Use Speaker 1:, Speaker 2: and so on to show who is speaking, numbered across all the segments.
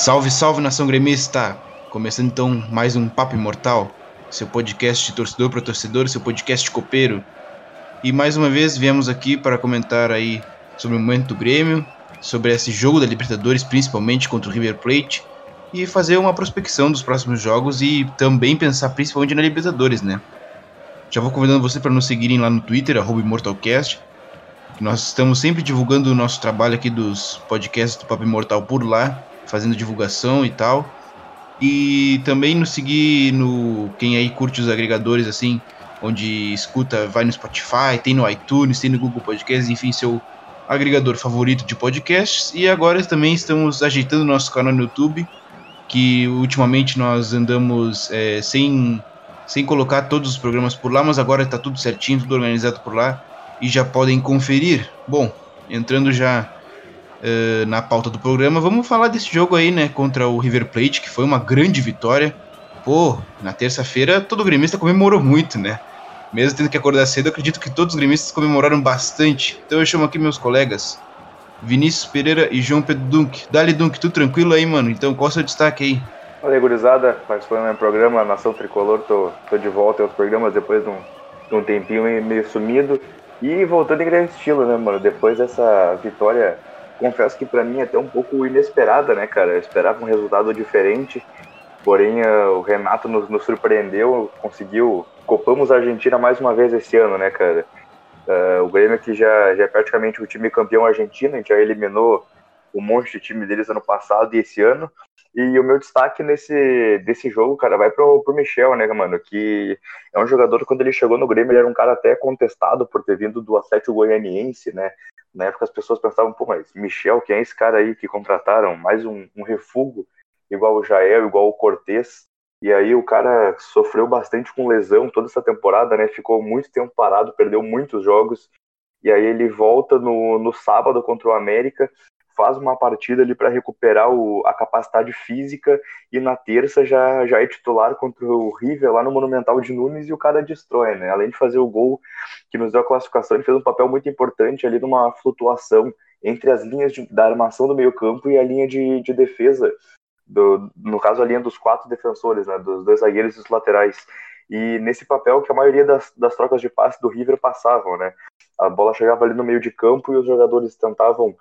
Speaker 1: Salve, salve nação gremista! Começando então mais um Papo Imortal, seu podcast de torcedor para torcedor, seu podcast copeiro. E mais uma vez viemos aqui para comentar aí sobre o momento do Grêmio, sobre esse jogo da Libertadores, principalmente contra o River Plate, e fazer uma prospecção dos próximos jogos e também pensar principalmente na Libertadores, né? Já vou convidando você para nos seguirem lá no Twitter, @imortalcast. Nós estamos sempre divulgando o nosso trabalho aqui dos podcasts do Papo Imortal por lá, fazendo divulgação e tal. E também nos seguir no. Quem aí curte os agregadores assim, onde escuta, vai no Spotify, tem no iTunes, tem no Google Podcasts, enfim, seu agregador favorito de podcasts. E agora também estamos ajeitando nosso canal no YouTube, que ultimamente nós andamos é, sem, sem colocar todos os programas por lá, mas agora está tudo certinho, tudo organizado por lá e já podem conferir. Bom, entrando já uh, na pauta do programa, vamos falar desse jogo aí, né, contra o River Plate, que foi uma grande vitória. Pô, na terça-feira todo gremista comemorou muito, né? Mesmo tendo que acordar cedo, acredito que todos os gremistas comemoraram bastante. Então eu chamo aqui meus colegas, Vinícius Pereira e João Pedro Dunk. Dali, Dunk, tudo tranquilo aí, mano? Então qual é o seu destaque aí?
Speaker 2: Olha, gurizada, participando do meu programa Nação Tricolor, tô, tô de volta aos programas depois de um, de um tempinho meio sumido. E voltando em grande estilo, né, mano? Depois dessa vitória confesso que para mim é até um pouco inesperada, né, cara? Eu esperava um resultado diferente, porém uh, o Renato nos, nos, surpreendeu, conseguiu. Copamos a Argentina mais uma vez esse ano, né, cara? Uh, o Grêmio que já, já é praticamente o time campeão argentino, a gente já eliminou um monte de time deles ano passado e esse ano. E o meu destaque nesse desse jogo, cara, vai pro, pro Michel, né, mano? Que é um jogador, quando ele chegou no Grêmio, ele era um cara até contestado por ter vindo do Atlético Goianiense, né? Na época as pessoas pensavam, pô, mas Michel, quem é esse cara aí que contrataram? Mais um, um refúgio igual o Jael, igual o Cortez. E aí o cara sofreu bastante com lesão toda essa temporada, né? Ficou muito tempo parado, perdeu muitos jogos. E aí ele volta no, no sábado contra o América faz uma partida ali para recuperar o, a capacidade física e na terça já, já é titular contra o River lá no Monumental de Nunes e o cara destrói, né? Além de fazer o gol que nos deu a classificação, ele fez um papel muito importante ali numa flutuação entre as linhas de, da armação do meio campo e a linha de, de defesa, do, no caso a linha dos quatro defensores, né? Dos dois zagueiros e dos laterais. E nesse papel que a maioria das, das trocas de passe do River passavam, né? A bola chegava ali no meio de campo e os jogadores tentavam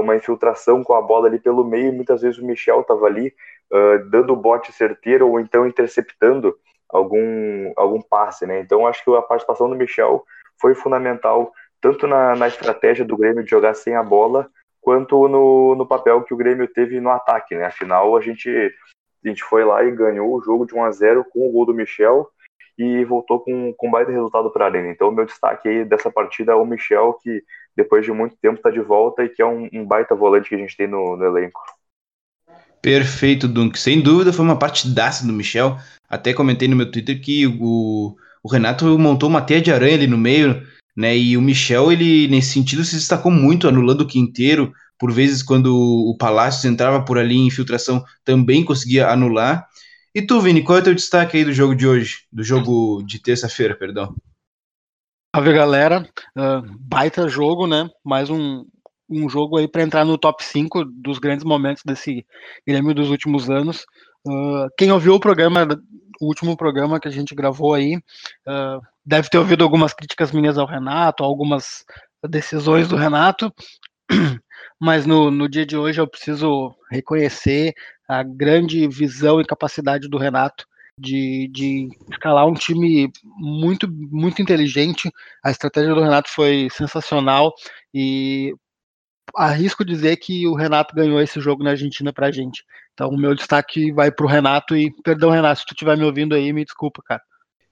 Speaker 2: uma infiltração com a bola ali pelo meio, e muitas vezes o Michel estava ali uh, dando o bote certeiro ou então interceptando algum, algum passe, né? Então acho que a participação do Michel foi fundamental tanto na, na estratégia do Grêmio de jogar sem a bola, quanto no, no papel que o Grêmio teve no ataque, né? Afinal, a gente, a gente foi lá e ganhou o jogo de 1 a 0 com o gol do Michel e voltou com, com baita resultado para a Arena. Então, o meu destaque aí dessa partida é o Michel, que depois de muito tempo está de volta e que é um, um, baita volante que a gente tem no, no elenco.
Speaker 1: Perfeito, Dunk. Sem dúvida foi uma partidaça do Michel. Até comentei no meu Twitter que o, o Renato montou uma teia de aranha ali no meio, né? E o Michel, ele, nesse sentido, se destacou muito, anulando o quinteiro. Por vezes, quando o Palácio entrava por ali em infiltração, também conseguia anular. E tu, Vini, qual é o teu destaque aí do jogo de hoje? Do jogo de terça-feira, perdão.
Speaker 3: Salve galera, uh, baita jogo, né? Mais um, um jogo aí para entrar no top 5 dos grandes momentos desse Grêmio dos últimos anos. Uh, quem ouviu o programa, o último programa que a gente gravou aí, uh, deve ter ouvido algumas críticas minhas ao Renato, algumas decisões do Renato, mas no, no dia de hoje eu preciso reconhecer a grande visão e capacidade do Renato de, de escalar um time muito, muito inteligente. A estratégia do Renato foi sensacional e arrisco dizer que o Renato ganhou esse jogo na Argentina pra gente. Então o meu destaque vai pro Renato e perdão Renato, se tu estiver me ouvindo aí, me desculpa, cara.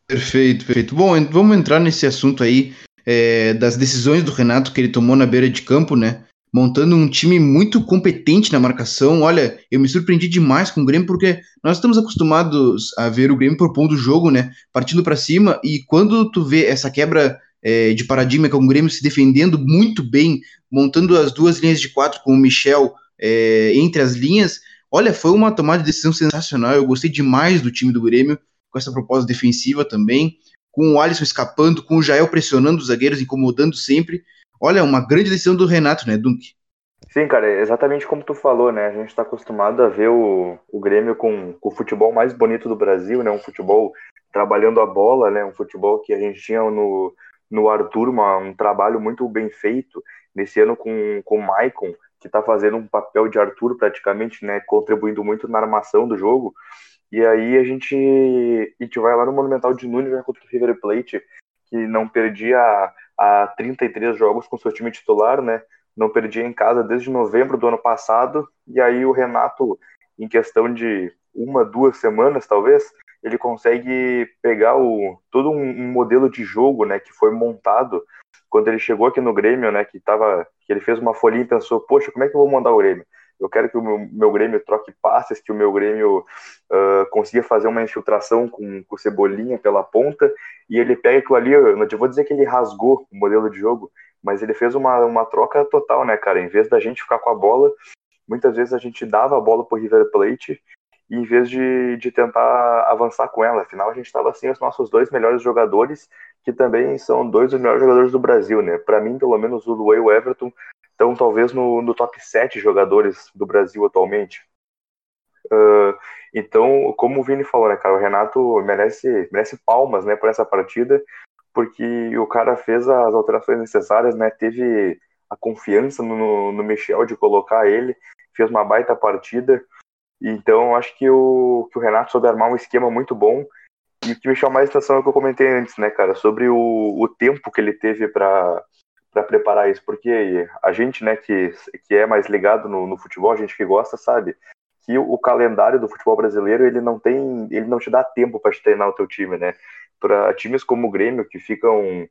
Speaker 1: Perfeito, perfeito. Bom, vamos entrar nesse assunto aí é, das decisões do Renato que ele tomou na beira de campo, né? Montando um time muito competente na marcação. Olha, eu me surpreendi demais com o Grêmio, porque nós estamos acostumados a ver o Grêmio propondo o jogo, né? Partindo para cima, e quando tu vê essa quebra é, de paradigma com o Grêmio se defendendo muito bem, montando as duas linhas de quatro com o Michel é, entre as linhas, olha, foi uma tomada de decisão sensacional. Eu gostei demais do time do Grêmio, com essa proposta defensiva também, com o Alisson escapando, com o Jael pressionando os zagueiros, incomodando sempre. Olha, uma grande decisão do Renato, né, Dunk?
Speaker 2: Sim, cara, é exatamente como tu falou, né? A gente está acostumado a ver o, o Grêmio com, com, o futebol mais bonito do Brasil, né? Um futebol trabalhando a bola, né? Um futebol que a gente tinha no, no Arthur uma, um trabalho muito bem feito. Nesse ano com, com o Maicon, que está fazendo um papel de Arthur praticamente, né? Contribuindo muito na armação do jogo. E aí a gente, a gente vai lá no Monumental de Nunes né, contra o River Plate, que não perdia há 33 jogos com seu time titular, né? não perdia em casa desde novembro do ano passado, e aí o Renato, em questão de uma, duas semanas, talvez, ele consegue pegar o, todo um, um modelo de jogo, né, que foi montado quando ele chegou aqui no Grêmio, né, que tava, que ele fez uma folhinha e pensou, poxa, como é que eu vou mandar o Grêmio? Eu quero que o meu, meu Grêmio troque passes, que o meu Grêmio uh, consiga fazer uma infiltração com, com Cebolinha pela ponta, e ele pega aquilo ali, eu não vou dizer que ele rasgou o modelo de jogo, mas ele fez uma, uma troca total, né, cara? Em vez da gente ficar com a bola, muitas vezes a gente dava a bola pro River Plate e em vez de, de tentar avançar com ela. Afinal, a gente estava assim os nossos dois melhores jogadores, que também são dois dos melhores jogadores do Brasil, né? Para mim, pelo menos, o Luan e o Everton estão talvez no, no top 7 jogadores do Brasil atualmente. Uh, então, como o Vini falou, né, cara, o Renato merece, merece palmas, né, por essa partida, porque o cara fez as alterações necessárias, né? Teve a confiança no, no Michel de colocar ele, fez uma baita partida. Então, acho que o, que o Renato soube armar um esquema muito bom. E o que me chamou mais atenção é o que eu comentei antes, né, cara, sobre o, o tempo que ele teve para para preparar isso, porque a gente, né, que, que é mais ligado no, no futebol, a gente que gosta, sabe que o, calendário do futebol brasileiro ele não tem, ele não te dá tempo para treinar o teu time, né? para times como o Grêmio, que ficam,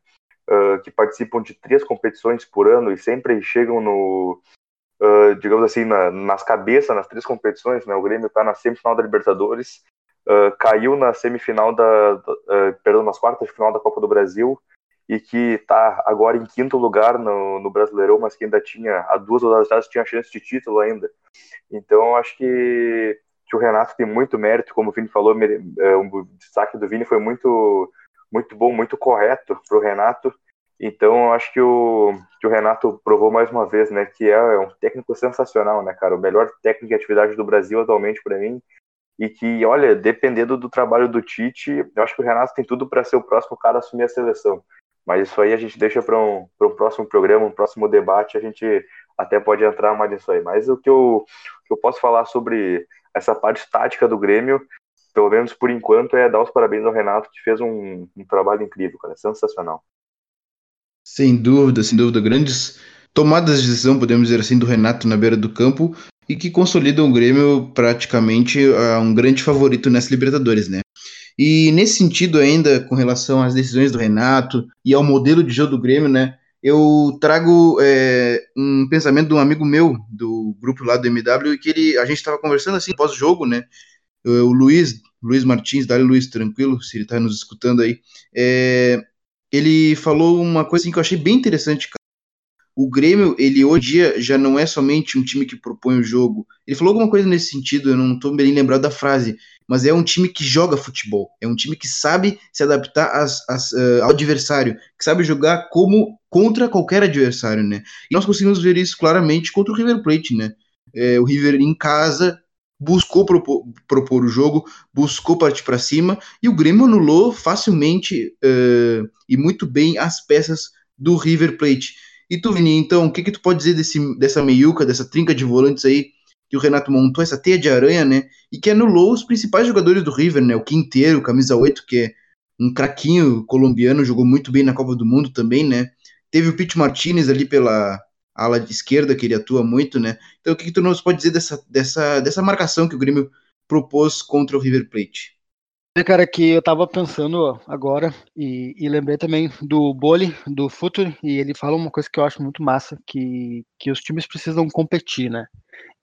Speaker 2: uh, que participam de três competições por ano e sempre chegam no, uh, digamos assim, na, nas cabeças nas três competições, né? O Grêmio está na semifinal da Libertadores, uh, caiu na semifinal da, da perdão, nas quartas de final da Copa do Brasil e que está agora em quinto lugar no, no Brasileirão, mas que ainda tinha, há duas rodadas tinha chance de título ainda. Então, acho que que o Renato tem muito mérito, como o Vini falou, é, o destaque do Vini foi muito, muito bom, muito correto para o Renato. Então, acho que o, que o Renato provou mais uma vez, né, que é um técnico sensacional, né, cara, o melhor técnico de atividade do Brasil atualmente para mim. E que, olha, dependendo do trabalho do Tite, eu acho que o Renato tem tudo para ser o próximo cara a assumir a seleção. Mas isso aí a gente deixa para um, um próximo programa, um próximo debate, a gente até pode entrar mais nisso aí. Mas o que eu, o que eu posso falar sobre essa parte tática do Grêmio, pelo menos por enquanto, é dar os parabéns ao Renato, que fez um, um trabalho incrível, cara, sensacional.
Speaker 1: Sem dúvida, sem dúvida, grandes tomadas de decisão, podemos dizer assim, do Renato na beira do campo e que consolidam o Grêmio praticamente a um grande favorito nessa Libertadores, né? E nesse sentido ainda, com relação às decisões do Renato e ao modelo de jogo do Grêmio, né? eu trago é, um pensamento de um amigo meu do grupo lá do MW que ele, a gente estava conversando assim pós-jogo, né? O Luiz, Luiz Martins, dá Luiz, tranquilo, se ele está nos escutando aí. É, ele falou uma coisa assim, que eu achei bem interessante. O Grêmio, ele hoje dia já não é somente um time que propõe o jogo. Ele falou alguma coisa nesse sentido, eu não estou bem lembrado da frase, mas é um time que joga futebol, é um time que sabe se adaptar às, às, uh, ao adversário, que sabe jogar como contra qualquer adversário, né? E nós conseguimos ver isso claramente contra o River Plate, né? É, o River em casa buscou propor, propor, o jogo, buscou partir para cima e o Grêmio anulou facilmente uh, e muito bem as peças do River Plate. E tu, Vini, então, o que, que tu pode dizer desse, dessa meiuca, dessa trinca de volantes aí que o Renato montou, essa teia de aranha, né? E que anulou os principais jogadores do River, né? O Quinteiro, camisa 8, que é um craquinho colombiano, jogou muito bem na Copa do Mundo também, né? Teve o Pete Martinez ali pela ala esquerda, que ele atua muito, né? Então, o que, que tu nos pode dizer dessa, dessa, dessa marcação que o Grêmio propôs contra o River Plate?
Speaker 3: Cara, que eu tava pensando agora e, e, lembrei também do Boli, do Futuro, e ele fala uma coisa que eu acho muito massa, que, que os times precisam competir, né?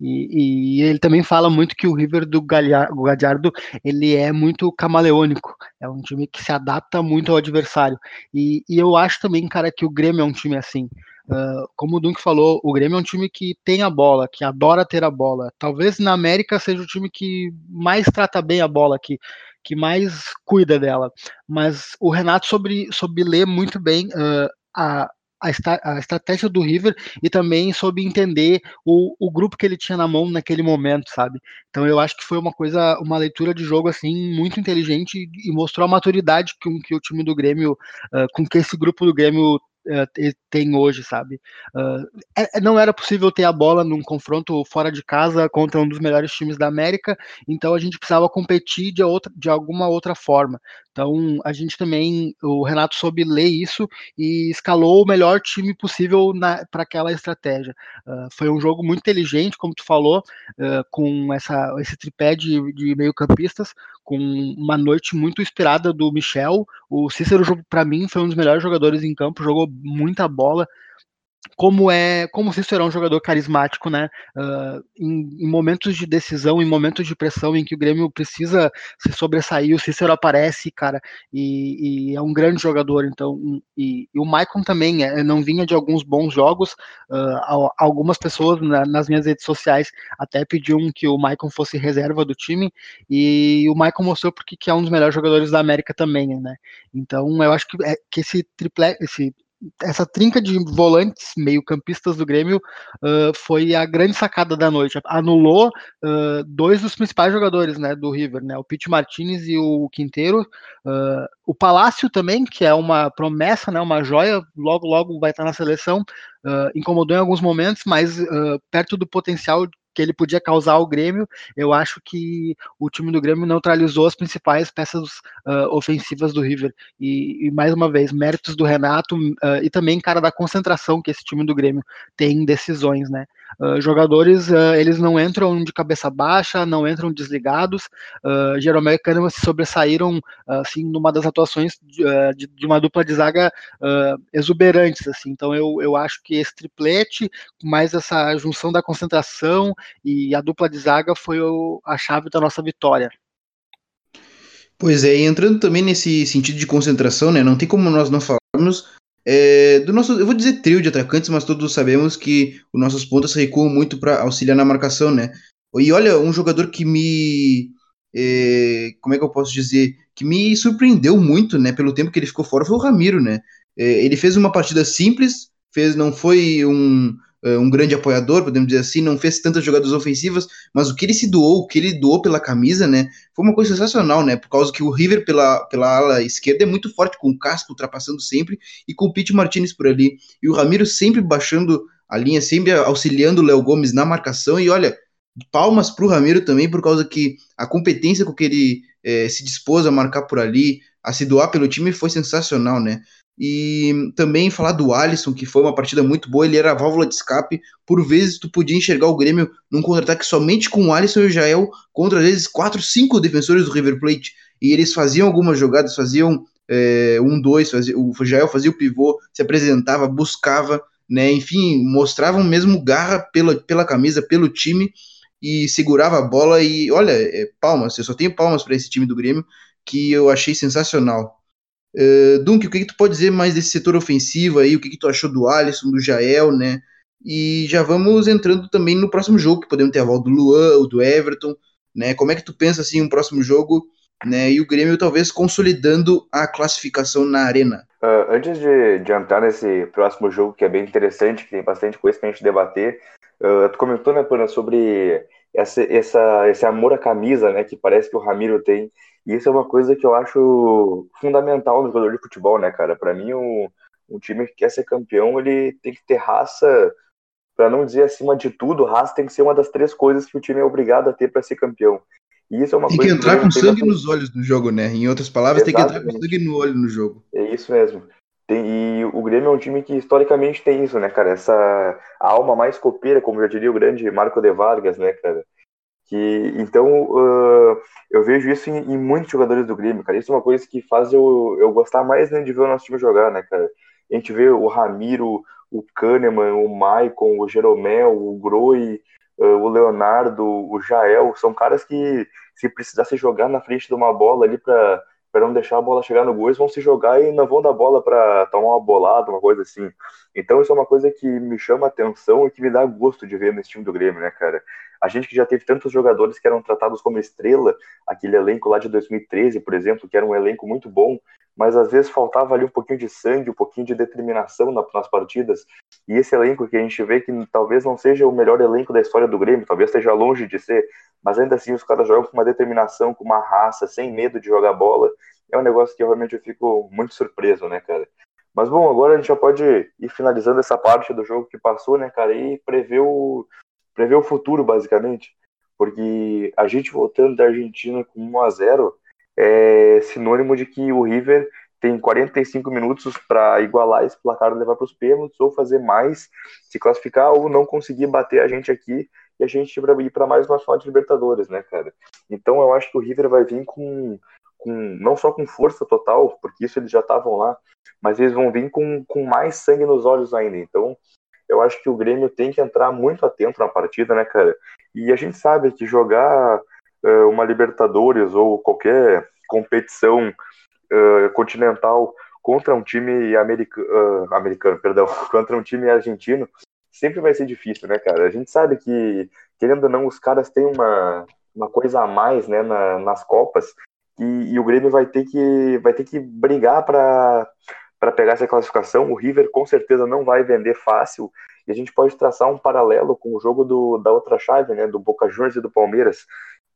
Speaker 3: E, e, ele também fala muito que o River do Gadiardo ele é muito camaleônico, é um time que se adapta muito ao adversário. E, e eu acho também, cara, que o Grêmio é um time assim. Uh, como o Dunk falou, o Grêmio é um time que tem a bola, que adora ter a bola. Talvez na América seja o time que mais trata bem a bola, que, que mais cuida dela. Mas o Renato soube, soube ler muito bem uh, a, a, a, estratégia do River e também soube entender o, o grupo que ele tinha na mão naquele momento, sabe? Então eu acho que foi uma coisa, uma leitura de jogo assim muito inteligente e mostrou a maturidade que, que o time do Grêmio, uh, com que esse grupo do Grêmio uh, tem hoje, sabe? Uh, é, não era possível ter a bola num confronto fora de casa contra um dos melhores times da América, então a gente precisava competir de, outra, de alguma outra forma. Então a gente também, o Renato soube ler isso e escalou o melhor time possível para aquela estratégia. Uh, foi um jogo muito inteligente, como tu falou, uh, com essa, esse tripé de, de meio-campistas, com uma noite muito inspirada do Michel. O Cícero, para mim, foi um dos melhores jogadores em campo, jogou muita bola, como é como se será um jogador carismático, né? Uh, em, em, momentos de decisão, em momentos de pressão em que o Grêmio precisa se sobressair, o Cícero aparece, cara, e, e é um grande jogador. Então, e, e o Maicon também é, não vinha de alguns bons jogos. Uh, algumas pessoas na, nas minhas redes sociais até pediam que o Maicon fosse reserva do time, e o Maicon mostrou porque que é um dos melhores jogadores da América também, né? Então, eu acho que, é, que esse triple, esse essa trinca de volantes meio-campistas do Grêmio uh, foi a grande sacada da noite. Anulou uh, dois dos principais jogadores né, do River, né, o Pete Martinez e o Quinteiro. Uh, o Palácio também, que é uma promessa, né, uma joia, logo logo vai estar na seleção. incomodou em alguns momentos, mas perto do potencial que ele podia causar ao Grêmio, eu acho que o time do Grêmio neutralizou as principais peças uh, ofensivas do River. E, e, mais uma vez, méritos do Renato uh, e também, cara, da concentração que esse time do Grêmio tem em decisões, né? Uh, jogadores, uh, eles não entram de cabeça baixa, não entram desligados. Uh, Jeromel e Kahneman se sobressaíram, assim, numa das atuações de, de, uma dupla de zaga exuberantes, assim. Então, eu, eu acho que esse triplete, mais essa junção da concentração e a dupla de zaga foi o, a chave da nossa vitória.
Speaker 1: Pois é, e entrando também nesse sentido de concentração, né, não tem como nós não falarmos é, do nosso, eu vou dizer trio de atacantes, mas todos sabemos que os nossos pontas recuam muito para auxiliar na marcação, né? E olha, um jogador que me. É, como é que eu posso dizer? Que me surpreendeu muito, né? Pelo tempo que ele ficou fora, foi o Ramiro, né? É, ele fez uma partida simples, fez, não foi um, um grande apoiador, podemos dizer assim, não fez tantas jogadas ofensivas, mas o que ele se doou, o que ele doou pela camisa, né, foi uma coisa sensacional, né, por causa que o River pela, pela ala esquerda é muito forte, com o Casco ultrapassando sempre, e com o Pete Martinez por ali, e o Ramiro sempre baixando a linha, sempre auxiliando o Léo Gomes na marcação, e olha, palmas para o Ramiro também, por causa que a competência com que ele é, se dispôs a marcar por ali, a se doar pelo time foi sensacional, né? E também falar do Alisson, que foi uma partida muito boa, ele era a válvula de escape. Por vezes tu podia enxergar o Grêmio num contra-ataque somente com o Alisson e o Jael contra, às vezes, quatro, cinco defensores do River Plate. E eles faziam algumas jogadas, faziam é, um, dois, fazia, o Jael fazia o pivô, se apresentava, buscava, né? Enfim, mostravam mesmo garra pela, pela camisa, pelo time e segurava a bola. E olha, é, palmas, eu só tenho palmas para esse time do Grêmio, que eu achei sensacional. Uh, Dunk, o que, que, tu pode dizer mais desse setor ofensivo aí? O que, que tu achou do Alisson, do Jael, né? E já vamos entrando também no próximo jogo, que podemos ter a volta do Luan, ou do Everton, né? Como é que tu pensa assim um próximo jogo, né? E o Grêmio talvez consolidando a classificação na arena.
Speaker 2: Uh, antes de, de entrar nesse próximo jogo, que é bem interessante, que tem bastante coisa pra gente debater, uh, tu comentou, né, Pana, sobre essa, essa, esse amor à camisa, né, que parece que o Ramiro tem. E isso é uma coisa que eu acho fundamental no jogador de futebol, né, cara? Para mim, um, um time que quer ser campeão, ele tem que ter raça, para não dizer acima de tudo, raça tem que ser uma das três coisas que o time é obrigado a ter para ser campeão.
Speaker 1: E isso é uma tem coisa que entrar que com sangue nos olhos no jogo, né? Em outras palavras, Exatamente. tem que entrar com sangue no olho no jogo.
Speaker 2: É isso mesmo. Tem, e o Grêmio é um time que historicamente tem isso, né, cara? Essa alma mais copeira, como já diria o grande Marco de Vargas, né, cara? Que, então, uh, eu vejo isso em, em, muitos jogadores do Grêmio, cara. Isso é uma coisa que faz eu, eu gostar mais né, de ver o nosso time jogar, né, cara? A gente vê o Ramiro, o Kahneman, o Maicon, o Jeromel, o Groi, uh, o Leonardo, o Jael. São caras que, se precisasse jogar na frente de uma bola ali para para não deixar a bola chegar no gol, eles vão se jogar e não vão dar bola para tomar uma bolada, uma coisa assim. Então isso é uma coisa que me chama atenção e que me dá gosto de ver nesse time do Grêmio, né, cara? A gente que já teve tantos jogadores que eram tratados como estrela, aquele elenco lá de 2013, por exemplo, que era um elenco muito bom, mas às vezes faltava ali um pouquinho de sangue, um pouquinho de determinação nas partidas. E esse elenco que a gente vê que talvez não seja o melhor elenco da história do Grêmio, talvez esteja longe de ser, mas ainda assim os caras jogam com uma determinação, com uma raça, sem medo de jogar bola. É um negócio que realmente eu fico muito surpreso, né, cara? Mas bom, agora a gente já pode ir finalizando essa parte do jogo que passou, né, cara, e prever o, prever o futuro, basicamente. Porque a gente voltando da Argentina com 1 a 0 é sinônimo de que o River tem 45 minutos para igualar esse placar e levar para os pênaltis, ou fazer mais, se classificar, ou não conseguir bater a gente aqui e a gente ir para mais uma final de Libertadores, né, cara? Então eu acho que o River vai vir com, com não só com força total, porque isso eles já estavam lá, mas eles vão vir com, com mais sangue nos olhos ainda. Então eu acho que o Grêmio tem que entrar muito atento na partida, né, cara? E a gente sabe que jogar uh, uma Libertadores ou qualquer competição uh, continental contra um time uh, americano, perdão, contra um time argentino, sempre vai ser difícil, né, cara? A gente sabe que, querendo ou não, os caras têm uma, uma coisa a mais, né, na, nas Copas, e, e, o Grêmio vai ter que, vai ter que brigar para para pegar essa classificação. O River com certeza não vai vender fácil. E a gente pode traçar um paralelo com o jogo do, da outra chave, né, do Boca Juniors e do Palmeiras,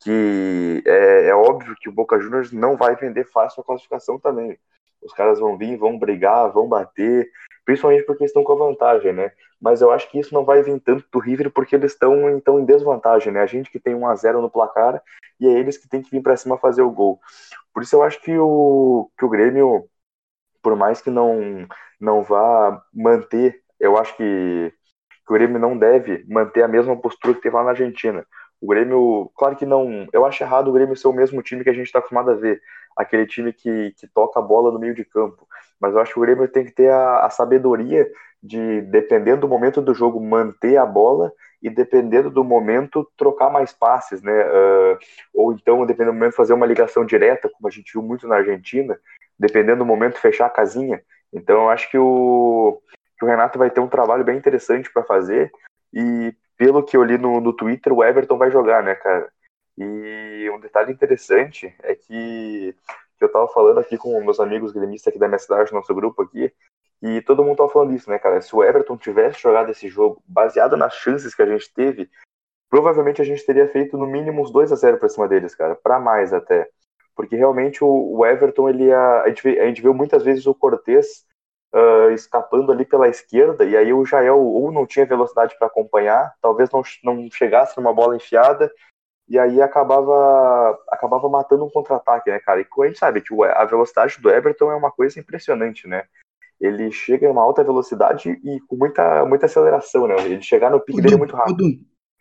Speaker 2: que é, é óbvio que o Boca Juniors não vai vender fácil a classificação também. Os caras vão vir, vão brigar, vão bater, principalmente porque estão com a vantagem, né? Mas eu acho que isso não vai vir tanto do River porque eles estão então em desvantagem, né? A gente que tem 1 a 0 no placar e é eles que tem que vir para cima fazer o gol. Por isso eu acho que o que o Grêmio por mais que não, não vá manter, eu acho que, que o Grêmio não deve manter a mesma postura que teve lá na Argentina. O Grêmio, claro que não. Eu acho errado o Grêmio ser o mesmo time que a gente está acostumado a ver. Aquele time que, que toca a bola no meio de campo. Mas eu acho que o Grêmio tem que ter a, a sabedoria de, dependendo do momento do jogo, manter a bola e, dependendo do momento, trocar mais passes, né? Uh, ou então, dependendo do momento, fazer uma ligação direta, como a gente viu muito na Argentina, dependendo do momento, fechar a casinha. Então, eu acho que o, que o Renato vai ter um trabalho bem interessante para fazer. E pelo que eu li no, no Twitter, o Everton vai jogar, né, cara? E um detalhe interessante é que, que eu tava falando aqui com meus amigos gremistas aqui da minha cidade, nosso grupo aqui, e todo mundo tava falando isso, né, cara? Se o Everton tivesse jogado esse jogo baseado nas chances que a gente teve, provavelmente a gente teria feito no mínimo uns 2 a 0 para cima deles, cara, para mais até porque realmente o, o Everton, ele a, a, gente vê, a gente viu muitas vezes o Cortez uh, escapando ali pela esquerda, e aí o Jael ou não tinha velocidade para acompanhar, talvez não, não chegasse numa bola enfiada, e aí acabava acabava matando um contra-ataque, né, cara? E a gente sabe que a velocidade do Everton é uma coisa impressionante, né? Ele chega em uma alta velocidade e com muita, muita aceleração, né? Ele chegar no pique dele é muito rápido.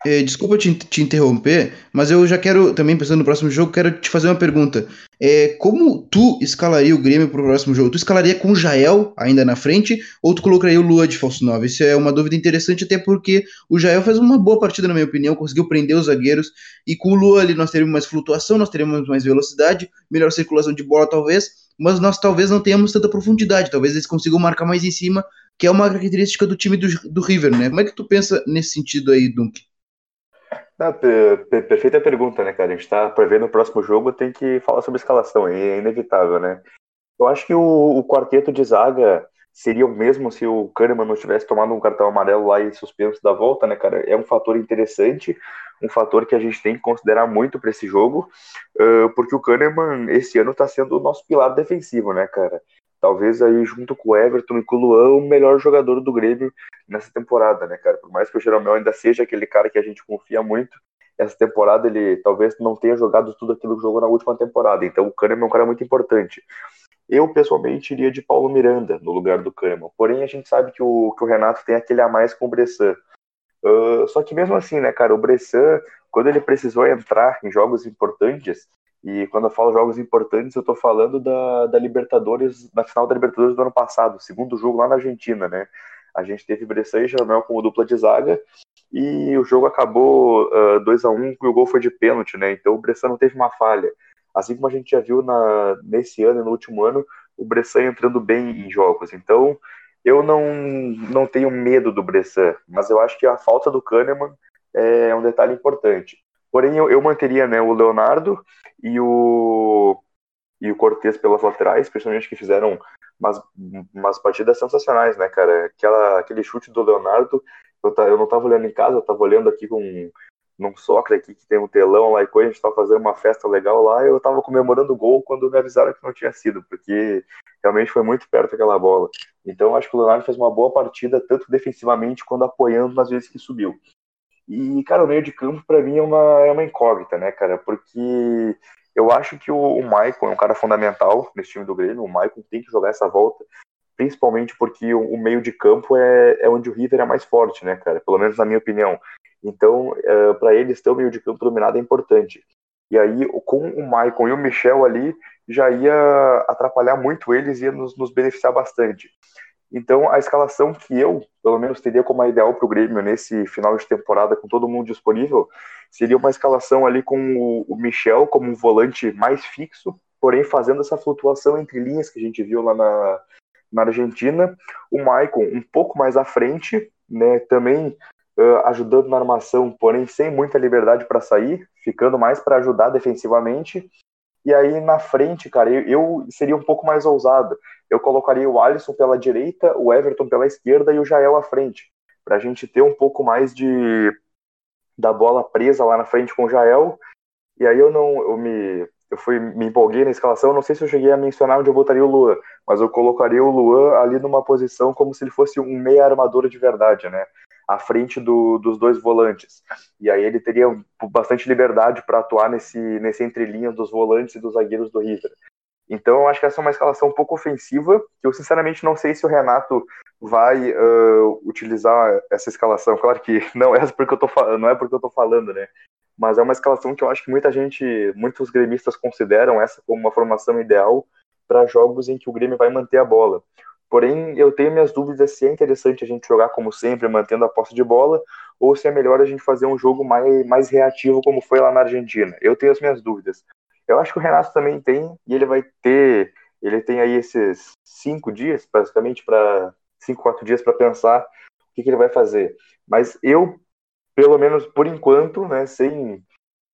Speaker 1: É, desculpa te, te, interromper, mas eu já quero, também pensando no próximo jogo, quero te fazer uma pergunta. É, como tu escalaria o Grêmio para o próximo jogo? Tu escalaria com o Jael ainda na frente ou tu colocaria o Lua de falso 9? Isso é uma dúvida interessante, até porque o Jael fez uma boa partida, na minha opinião, conseguiu prender os zagueiros, e com o Lua ali nós teríamos mais flutuação, nós teríamos mais velocidade, melhor circulação de bola talvez, mas nós talvez não tenhamos tanta profundidade, talvez eles consigam marcar mais em cima, que é uma característica do time do, do River, né? Como é que tu pensa nesse sentido aí, Dunk?
Speaker 2: Não, perfeita pergunta, né, cara? A gente tá prevendo o próximo jogo, tem que falar sobre escalação, é inevitável, né? Eu acho que o, o quarteto de zaga seria o mesmo se o Kahneman não tivesse tomado um cartão amarelo lá e suspenso da volta, né, cara? É um fator interessante, um fator que a gente tem que considerar muito para esse jogo, uh, porque o Kahneman esse ano tá sendo o nosso pilar defensivo, né, cara? Talvez aí junto com o Everton e com o Luan, o melhor jogador do Grêmio nessa temporada, né, cara? Por mais que o Jeromel ainda seja aquele cara que a gente confia muito, essa temporada ele talvez não tenha jogado tudo aquilo que jogou na última temporada. Então o Kahneman é um cara muito importante. Eu, pessoalmente, iria de Paulo Miranda no lugar do Kahneman. Porém, a gente sabe que o, que o Renato tem aquele a mais com o Bressan. Uh, só que mesmo assim, né, cara, o Bressan, quando ele precisou entrar em jogos importantes, e quando eu falo jogos importantes, eu tô falando da, da Libertadores, da final da Libertadores do ano passado, segundo jogo lá na Argentina, né? A gente teve Bressan e Jeromel como dupla de zaga, e o jogo acabou 2 uh, a 1 um, e o gol foi de pênalti, né? Então o Bressan não teve uma falha. Assim como a gente já viu na, nesse ano e no último ano, o Bressan entrando bem em jogos. Então eu não, não tenho medo do Bressan, mas eu acho que a falta do Kahneman é um detalhe importante. Porém, eu, eu manteria né, o Leonardo e o, e o Cortez pelas laterais, principalmente que fizeram umas, umas partidas sensacionais, né, cara? Aquela, aquele chute do Leonardo, eu, eu não tava olhando em casa, eu tava olhando aqui com num soccer aqui que tem um telão lá e coisa, a gente tava fazendo uma festa legal lá, eu tava comemorando o gol quando me avisaram que não tinha sido, porque realmente foi muito perto aquela bola. Então acho que o Leonardo fez uma boa partida, tanto defensivamente quanto apoiando nas vezes que subiu. E, cara, o meio de campo para mim é uma, é uma incógnita, né, cara? Porque eu acho que o, o Maicon é um cara fundamental nesse time do Grêmio, o Maicon tem que jogar essa volta, principalmente porque o, o meio de campo é, é onde o River é mais forte, né, cara? Pelo menos na minha opinião. Então, é, para eles ter o meio de campo dominado é importante. E aí, com o Maicon e o Michel ali, já ia atrapalhar muito eles e ia nos, nos beneficiar bastante. Então, a escalação que eu, pelo menos, teria como a ideal para o Grêmio nesse final de temporada, com todo mundo disponível, seria uma escalação ali com o, Michel como um volante mais fixo, porém fazendo essa flutuação entre linhas que a gente viu lá na, na Argentina. O Maicon um pouco mais à frente, né, também uh, ajudando na armação, porém sem muita liberdade para sair, ficando mais para ajudar defensivamente. E aí na frente, cara, eu, eu, seria um pouco mais ousado. Eu colocaria o Alisson pela direita, o Everton pela esquerda e o Jael à frente, para a gente ter um pouco mais de da bola presa lá na frente com o Jael. E aí eu não, eu me, eu fui me empolguei na escalação. Não sei se eu cheguei a mencionar onde eu botaria o Luan, mas eu colocaria o Luan ali numa posição como se ele fosse um meia armador de verdade, né? à frente do, dos dois volantes. E aí ele teria bastante liberdade para atuar nesse, nesse entrelinha dos volantes e dos zagueiros do River. Então eu acho que essa é uma escalação um pouco ofensiva, que eu sinceramente não sei se o Renato vai uh, utilizar essa escalação. Claro que não é porque eu tô não é porque eu tô falando, né? Mas é uma escalação que eu acho que muita gente, muitos gremistas consideram essa como uma formação ideal para jogos em que o Grêmio vai manter a bola. Porém, eu tenho minhas dúvidas se é interessante a gente jogar como sempre, mantendo a posse de bola, ou se é melhor a gente fazer um jogo mais, mais reativo, como foi lá na Argentina. Eu tenho as minhas dúvidas. Eu acho que o Renato também tem, e ele vai ter, ele tem aí esses cinco dias, basicamente, para cinco, quatro dias para pensar o que, que, ele vai fazer. Mas eu, pelo menos por enquanto, né, sem,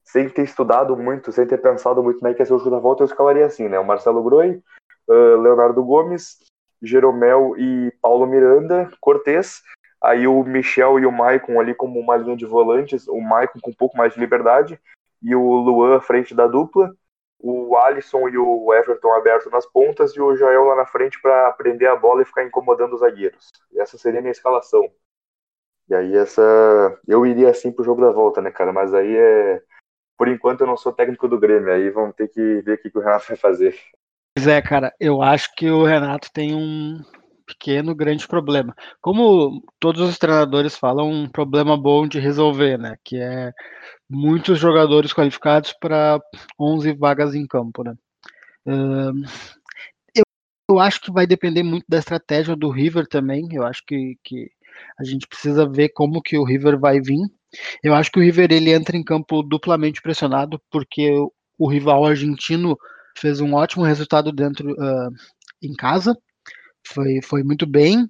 Speaker 2: sem ter estudado muito, sem ter pensado muito como é que ia ser o jogo da volta, eu escalaria assim, né? O Marcelo Groi, uh, Leonardo Gomes, Jeromel e Paulo Miranda, Cortez. Aí o Michel e o Maicon ali como uma linha de volantes, o Maicon com um pouco mais de liberdade, e o Luan à frente da dupla, o Alisson e o Everton aberto nas pontas e o Jael lá na frente para prender a bola e ficar incomodando os zagueiros. Essa seria a minha escalação. E aí essa. Eu iria assim pro jogo da volta, né, cara? Mas aí é. Por enquanto eu não sou técnico do Grêmio, aí vamos ter que ver o que o Renato vai fazer.
Speaker 3: Pois é, cara, eu acho que o Renato tem um pequeno, grande problema. Como todos os treinadores falam, um problema bom de resolver, né? Que é muitos jogadores qualificados para 11 vagas em campo, né? Eu, eu acho que vai depender muito da estratégia do River também. Eu acho que, que a gente precisa ver como que o River vai vir. Eu acho que o River ele entra em campo duplamente pressionado, porque o rival argentino fez um ótimo resultado dentro uh, em casa, foi, foi muito bem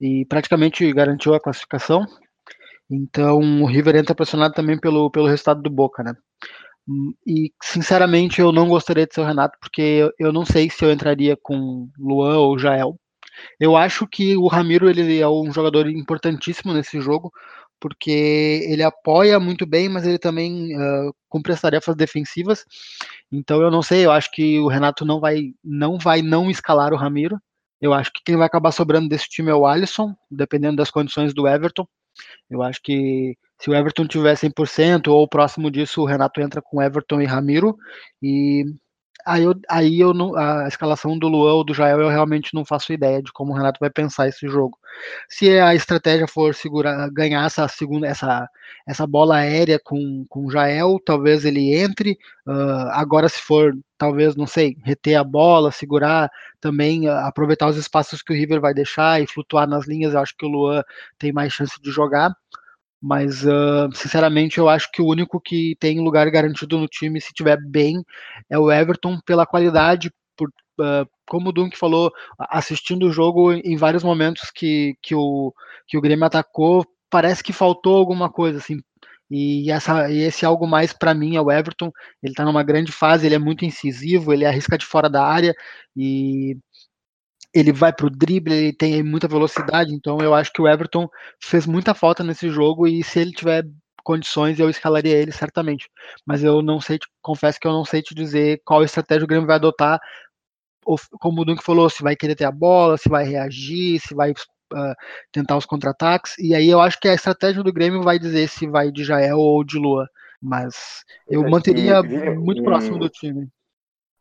Speaker 3: e praticamente garantiu a classificação. Então o River entra pressionado também pelo, pelo resultado do Boca, né? E sinceramente eu não gostaria de ser o Renato, porque eu, eu não sei se eu entraria com Luan ou Jael. Eu acho que o Ramiro ele é um jogador importantíssimo nesse jogo, porque ele apoia muito bem, mas ele também uh, cumpre as tarefas defensivas. Então eu não sei, eu acho que o Renato não vai não vai não escalar o Ramiro. Eu acho que quem vai acabar sobrando desse time é o Alisson, dependendo das condições do Everton. Eu acho que se o Everton tiver 100% ou próximo disso, o Renato entra com Everton e Ramiro e Aí eu, aí eu não, a escalação do Luan ou do Jael eu realmente não faço ideia de como o Renato vai pensar esse jogo. Se a estratégia for segurar, ganhar essa segunda, essa, essa bola aérea com, com o Jael, talvez ele entre. Uh, agora, se for, talvez, não sei, reter a bola, segurar também, uh, aproveitar os espaços que o River vai deixar e flutuar nas linhas, eu acho que o Luan tem mais chance de jogar. Mas, uh, sinceramente, eu acho que o único que tem lugar garantido no time, se tiver bem, é o Everton, pela qualidade, por, uh, como o Dunk falou, assistindo o jogo em vários momentos que, que, o, que o Grêmio atacou, parece que faltou alguma coisa, assim, E, essa, e esse algo mais para mim é o Everton. Ele está numa grande fase, ele é muito incisivo, ele arrisca de fora da área e ele vai para o drible, ele tem muita velocidade. Então eu acho que o Everton fez muita falta nesse jogo e se ele tiver condições eu escalaria ele certamente. Mas eu não sei, te, confesso que eu não sei te dizer qual estratégia o Grêmio vai adotar. Como o Dunk falou, se vai querer ter a bola, se vai reagir, se vai uh, tentar os contra-ataques, e aí eu acho que a estratégia do Grêmio vai dizer se vai de Jael ou de Lua, mas eu é, manteria muito e, próximo do time.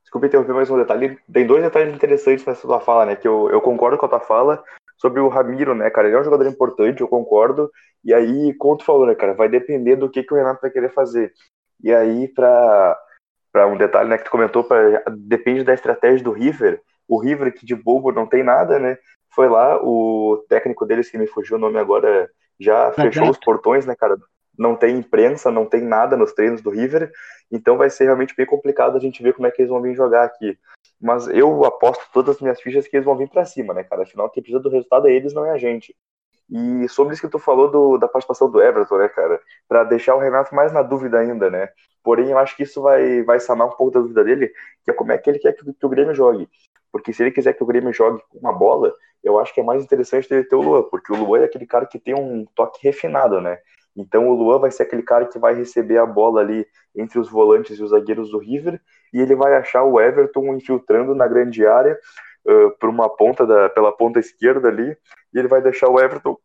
Speaker 2: Desculpa interromper mais um detalhe, tem dois detalhes interessantes nessa tua fala, né, que eu, eu concordo com a tua fala sobre o Ramiro, né, cara, ele é um jogador importante, eu concordo, e aí, como tu falou, né, cara, vai depender do que, que o Renato vai querer fazer, e aí, para um detalhe né, que tu comentou, pra, depende da estratégia do River. O River, que de bobo não tem nada, né? foi lá, o técnico deles, que me fugiu o nome agora, já fechou os portões, né, cara? Não tem imprensa, não tem nada nos treinos do River, então vai ser realmente bem complicado a gente ver como é que eles vão vir jogar aqui. Mas eu aposto todas as minhas fichas que eles vão vir para cima, né, cara? Afinal, quem precisa do resultado é eles, não é a gente. E sobre isso que tu falou do, da participação do Everton, né, cara? Para deixar o Renato mais na dúvida ainda, né? Porém, eu acho que isso vai, vai sanar um pouco da dúvida dele, que é como é que ele quer que, que o Grêmio jogue. Porque se ele quiser que o Grêmio jogue com uma bola, eu acho que é mais interessante ter o Luan, porque o Luan é aquele cara que tem um toque refinado, né? Então o Luan vai ser aquele cara que vai receber a bola ali entre os volantes e os zagueiros do River, e ele vai achar o Everton infiltrando na grande área uh, por uma ponta da, pela ponta esquerda ali, e ele vai deixar o Everton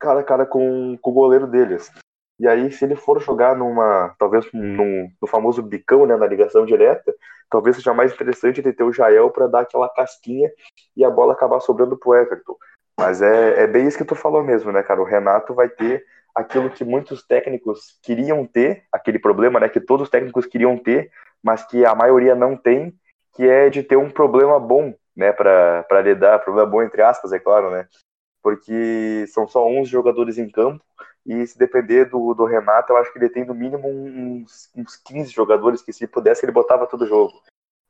Speaker 2: cara a cara com, com o goleiro deles. E aí, se ele for jogar numa, talvez num, no famoso bicão, né, na ligação direta, talvez seja mais interessante ele ter o Jael para dar aquela casquinha e a bola acabar sobrando pro Everton. Mas é, é bem isso que tu falou mesmo, né, cara? O Renato vai ter aquilo que muitos técnicos queriam ter, aquele problema, né, que todos os técnicos queriam ter, mas que a maioria não tem, que é de ter um problema bom, né, para lidar, problema bom entre aspas, é claro, né? Porque são só 11 jogadores em campo e se depender do, do Renato, eu acho que ele tem no mínimo uns, uns 15 jogadores que, se pudesse, ele botava todo jogo.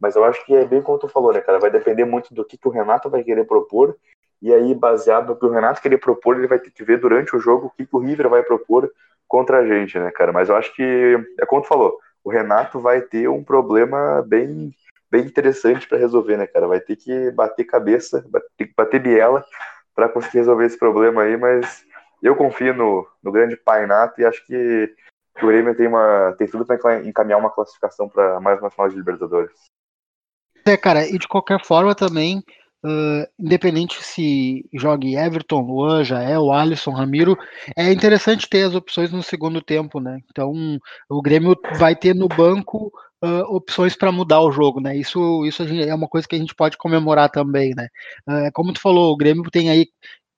Speaker 2: Mas eu acho que é bem como tu falou, né, cara? Vai depender muito do que, que o Renato vai querer propor. E aí, baseado no que o Renato querer propor, ele vai ter que ver durante o jogo o que, que o River vai propor contra a gente, né, cara? Mas eu acho que, é como tu falou, o Renato vai ter um problema bem, bem interessante para resolver, né, cara? Vai ter que bater cabeça, bater, bater biela para conseguir resolver esse problema aí, mas eu confio no, no grande Painato e acho que, que o Grêmio tem, uma, tem tudo para encaminhar uma classificação para mais uma final de Libertadores.
Speaker 3: É, cara, e de qualquer forma também, uh, independente se jogue Everton, Luan, Jael, Alisson, Ramiro, é interessante ter as opções no segundo tempo, né? Então, o Grêmio vai ter no banco Uh, opções para mudar o jogo, né? Isso, isso é uma coisa que a gente pode comemorar também, né? Uh, como tu falou, o Grêmio tem aí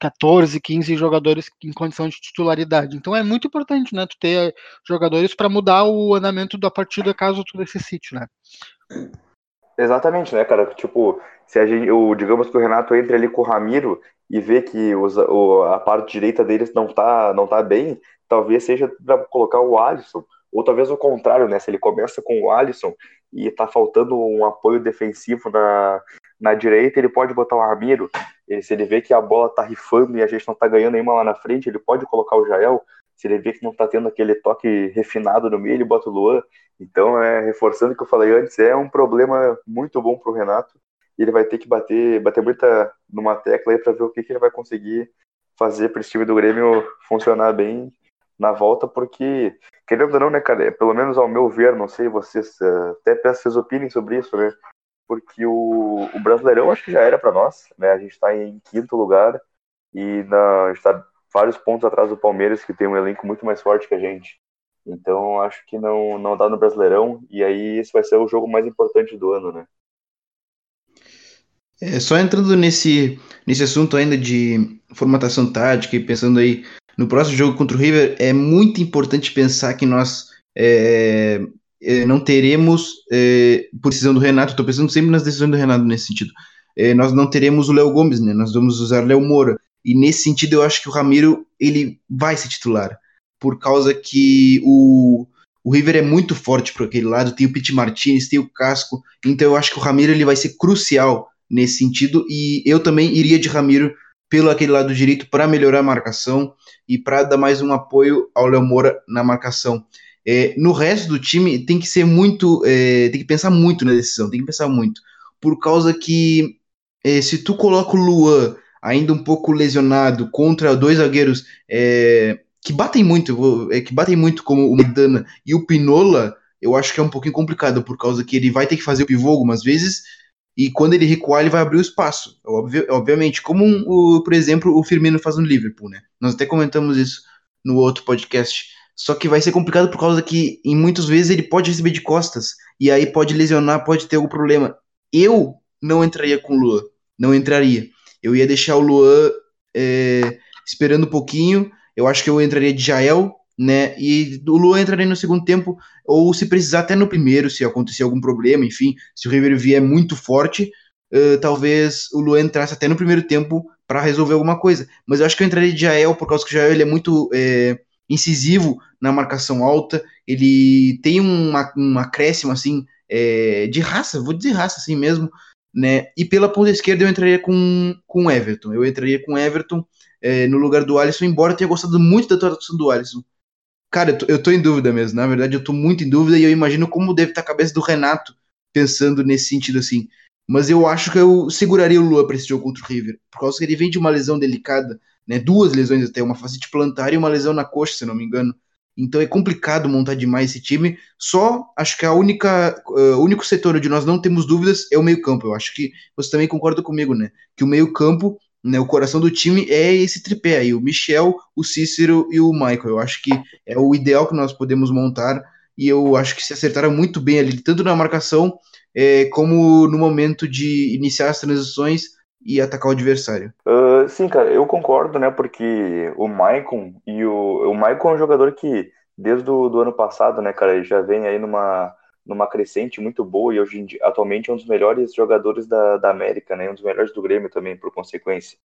Speaker 3: 14, 15 jogadores em condição de titularidade. Então é muito importante, né, tu ter jogadores para mudar o andamento da partida caso tu necessite, né?
Speaker 2: Exatamente, né, cara? Tipo, se a gente, o, digamos que o Renato entre ali com o Ramiro e vê que os, o, a parte direita deles não tá, não tá bem, talvez seja para colocar o Alisson, ou talvez o contrário, né? Se ele começa com o Alisson e tá faltando um apoio defensivo na, na direita, ele pode botar o Ramiro. se ele vê que a bola tá rifando e a gente não tá ganhando nenhuma lá na frente, ele pode colocar o Jael. Se ele vê que não tá tendo aquele toque refinado no meio, ele bota o Luan. Então, é, reforçando o que eu falei antes, é um problema muito bom pro Renato. Ele vai ter que bater, bater muita numa tecla aí para ver o que, que ele vai conseguir fazer para esse time do Grêmio funcionar bem na volta, porque, querendo ou não, né, cara, pelo menos ao meu ver, não sei, vocês eh, até peço vocês opinem sobre isso, né? porque o, o Brasileirão acho que já era para nós, né? A gente está em quinto lugar e na, está vários pontos atrás do Palmeiras, que tem um elenco muito mais forte que a gente. Então acho que não, não dá no Brasileirão e aí esse vai ser o jogo mais importante do ano, né?
Speaker 1: É, só entrando nesse, nesse assunto ainda de formatação tática e pensando aí no próximo jogo contra o River, é muito importante pensar que nós é, eh, não teremos, eh, por decisão do Renato, estou pensando sempre nas decisões do Renato nesse sentido, eh, nós não teremos o Léo Gomes, né? Nós vamos usar o Léo Moura. E nesse sentido, eu acho que o Ramiro ele vai ser titular, por causa que o, o River é muito forte para aquele lado, tem o Pete Martinez, tem o Casco, então eu acho que o Ramiro ele vai ser crucial nesse sentido, e eu também iria de Ramiro pelo aquele lado direito para melhorar a marcação e para dar mais um apoio ao Léo Moura na marcação. É, no resto do time tem que ser muito, é, tem que pensar muito na decisão, tem que pensar muito, por causa que é, se tu coloca o Luan ainda um pouco lesionado contra dois zagueiros é, que batem muito, é, que batem muito como o Medana e o Pinola, eu acho que é um pouquinho complicado, por causa que ele vai ter que fazer o pivô algumas vezes, e quando ele recuar, ele vai abrir o espaço. obviamente, como, um, o, por exemplo, o Firmino faz no Liverpool, né? Nós até comentamos isso no outro podcast. Só que vai ser complicado por causa que, em muitas vezes, ele pode receber de costas, e aí pode lesionar, pode ter algum problema. Eu não entraria com o Luan, não entraria. Eu ia deixar o Luan é, esperando um pouquinho, eu acho que eu entraria de Jael, né? E o Luan entraria no segundo tempo, ou se precisar até no primeiro, se acontecer algum problema, enfim, se o River vier muito forte, uh, talvez o Luan entrasse até no primeiro tempo para resolver alguma coisa. Mas eu acho que eu entraria de Jael, por causa que o Jael ele é muito é, incisivo na marcação alta, ele tem uma, um acréscimo assim é, de raça, vou dizer raça assim mesmo, né? E pela ponta esquerda eu entraria com com Everton, eu entraria com Everton é, no lugar do Alisson, embora tenha gostado muito da atuação do Alisson. Cara, eu tô, eu tô, em dúvida mesmo. Na verdade, eu tô muito em dúvida e eu imagino como deve estar a cabeça do Renato pensando nesse sentido assim. Mas eu acho que eu seguraria o Lua para esse jogo contra o River, por causa que ele vem de uma lesão delicada, né? Duas lesões até, uma facite plantar e uma lesão na coxa, se não me engano. Então é complicado montar demais esse time. Só acho que a única, uh, único setor onde nós não temos dúvidas é o meio-campo. Eu acho que você também concorda comigo, né? Que o meio-campo né, o coração do time é esse tripé aí, o Michel, o Cícero e o Michael. Eu acho que é o ideal que nós podemos montar e eu acho que se acertaram muito bem ali, tanto na marcação é, como no momento de iniciar as transições e atacar o adversário.
Speaker 2: Uh, sim, cara, eu concordo, né, porque o Maicon e o, o Maicon é um jogador que desde o do ano passado, né, cara, ele já vem aí numa numa crescente muito boa e hoje em dia, atualmente é um dos melhores jogadores da, da América, né? Um dos melhores do Grêmio também, por consequência.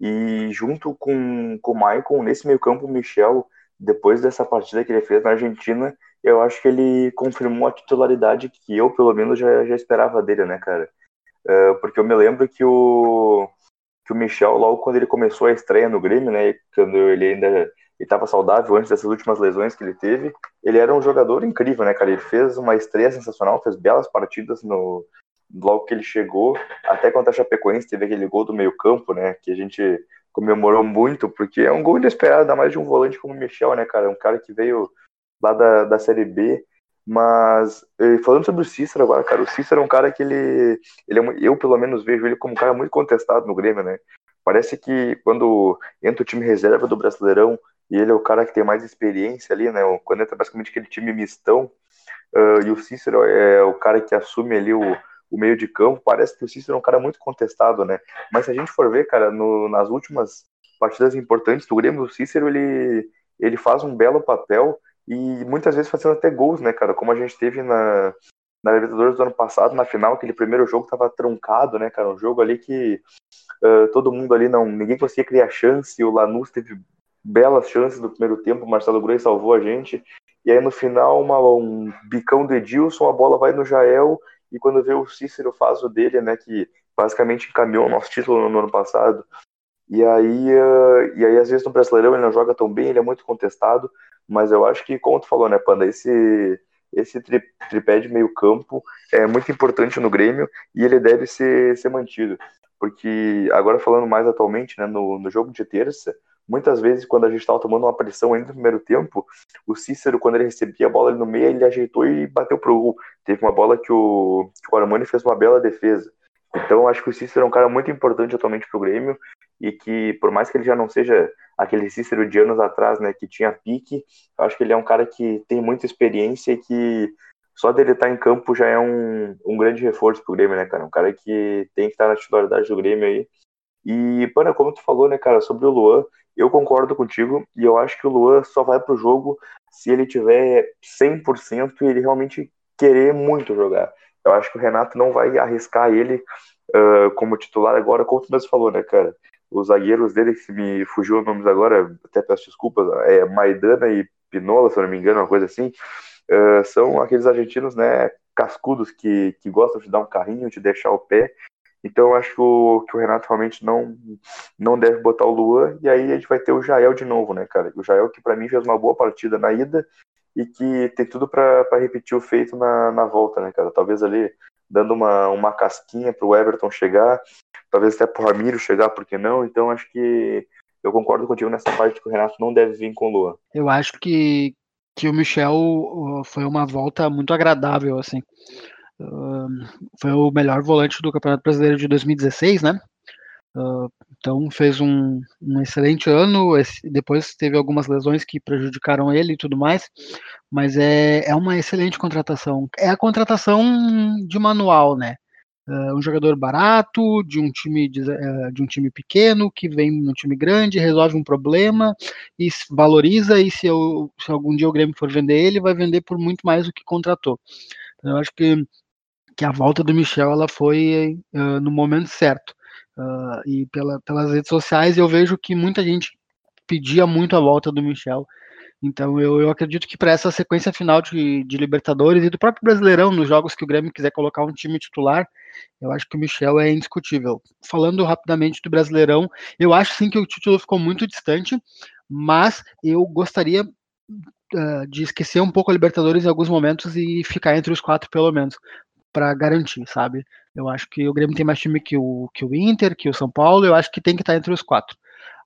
Speaker 2: E junto com, com o Maicon, nesse meio campo, o Michel, depois dessa partida que ele fez na Argentina, eu acho que ele confirmou a titularidade que eu, pelo menos, já, já esperava dele, né, cara? Uh, porque eu me lembro que o, que o Michel, logo quando ele começou a estreia no Grêmio, né, quando ele ainda ele estava saudável antes dessas últimas lesões que ele teve. Ele era um jogador incrível, né, cara? Ele fez uma estreia sensacional, fez belas partidas no logo que ele chegou, até contra a Chapecoense teve aquele gol do meio-campo, né, que a gente comemorou muito, porque é um gol inesperado, ainda mais de um volante como o Michel, né, cara? Um cara que veio lá da, da Série B. Mas, falando sobre o Cícero agora, cara, o Cícero é um cara que ele, ele é, eu pelo menos vejo ele como um cara muito contestado no Grêmio, né? Parece que quando entra o time reserva do Brasileirão, e ele é o cara que tem mais experiência ali, né? Quando entra basicamente aquele time mistão, uh, e o Cícero é o cara que assume ali o, o meio de campo, parece que o Cícero é um cara muito contestado, né? Mas se a gente for ver, cara, no, nas últimas partidas importantes do Grêmio, o Cícero, ele, ele faz um belo papel e muitas vezes fazendo até gols, né, cara? Como a gente teve na, na Libertadores do ano passado, na final, aquele primeiro jogo tava truncado, né, cara? Um jogo ali que uh, todo mundo ali não. ninguém conseguia criar chance, o Lanús teve belas chances no primeiro tempo, Marcelo Grey salvou a gente. E aí no final, uma, um bicão do Edilson, a bola vai no Jael, e quando vê o Cícero faz o dele, né, que basicamente encaminhou o nosso título no, no ano passado. E aí, uh, e aí, às vezes no Brasileirão ele não joga tão bem, ele é muito contestado, mas eu acho que, como tu falou, né, Panda, esse, esse tri, tripé de meio campo é muito importante no Grêmio e ele deve ser, ser mantido. Porque, agora falando mais atualmente, né, no, no jogo de terça, Muitas vezes, quando a gente estava tomando uma pressão ainda no primeiro tempo, o Cícero, quando ele recebia a bola ali no meio, ele ajeitou e bateu pro gol. Teve uma bola que o, que o Armani fez uma bela defesa. Então, acho que o Cícero é um cara muito importante atualmente pro Grêmio e que, por mais que ele já não seja aquele Cícero de anos atrás, né, que tinha pique, acho que ele é um cara que tem muita experiência e que só dele estar tá em campo já é um, um grande reforço pro Grêmio, né, cara? Um cara que tem que estar na titularidade do Grêmio aí. E, Pana, como tu falou, né, cara, sobre o Luan, eu concordo contigo e eu acho que o Luan só vai pro jogo se ele tiver 100% e ele realmente querer muito jogar. Eu acho que o Renato não vai arriscar ele uh, como titular agora, como tu mesmo falou, né, cara? Os zagueiros dele, que me fugiu os nomes agora, até peço desculpas, é Maidana e Pinola, se eu não me engano, uma coisa assim, uh, são aqueles argentinos, né, cascudos que, que gostam de dar um carrinho, de deixar o pé Então eu acho que o, Renato realmente não, não deve botar o Luan, e aí a gente vai ter o Jael de novo, né, cara? O Jael que para mim fez uma boa partida na ida e que tem tudo para repetir o feito na, na volta, né, cara? Talvez ali dando uma, uma casquinha pro Everton chegar, talvez até pro Ramiro chegar, por que não? Então acho que eu concordo contigo nessa parte que o Renato não deve vir com o Luan.
Speaker 3: Eu acho que, que o Michel foi uma volta muito agradável, assim. Foi o melhor volante do Campeonato Brasileiro de 2016, né? Uh, então fez um, um excelente ano. Esse, depois teve algumas lesões que prejudicaram ele e tudo mais, mas é, é uma excelente contratação. É a contratação de manual, né? Uh, um jogador barato de um time de, uh, de, um time pequeno que vem no time grande, resolve um problema e valoriza e se, eu, se algum dia o Grêmio for vender ele, vai vender por muito mais do que contratou. Então, eu acho que, que a volta do Michel ela foi uh, no momento certo. e pela, pelas redes sociais eu vejo que muita gente pedia muito a volta do Michel então eu, eu acredito que para essa sequência final de, de, Libertadores e do próprio Brasileirão, nos jogos que o Grêmio quiser colocar um time titular, eu acho que o Michel é indiscutível. Falando rapidamente do Brasileirão, eu acho sim que o título ficou muito distante, mas eu gostaria uh, de esquecer um pouco a Libertadores em alguns momentos e ficar entre os quatro pelo menos para garantir, sabe? Eu acho que o Grêmio tem mais time que o, que o Inter, que o São Paulo, eu acho que tem que estar entre os quatro.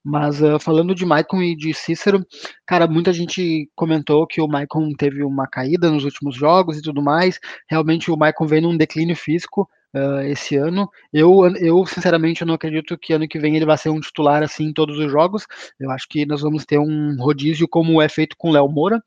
Speaker 3: Mas uh, falando de Maicon e de Cícero, cara, muita gente comentou que o Maicon teve uma caída nos últimos jogos e tudo mais. Realmente o Maicon vem num declínio físico uh, esse ano. Eu, eu, sinceramente, não acredito que ano que vem ele vai ser um titular assim em todos os jogos. Eu acho que nós vamos ter um rodízio como é feito com o Léo Moura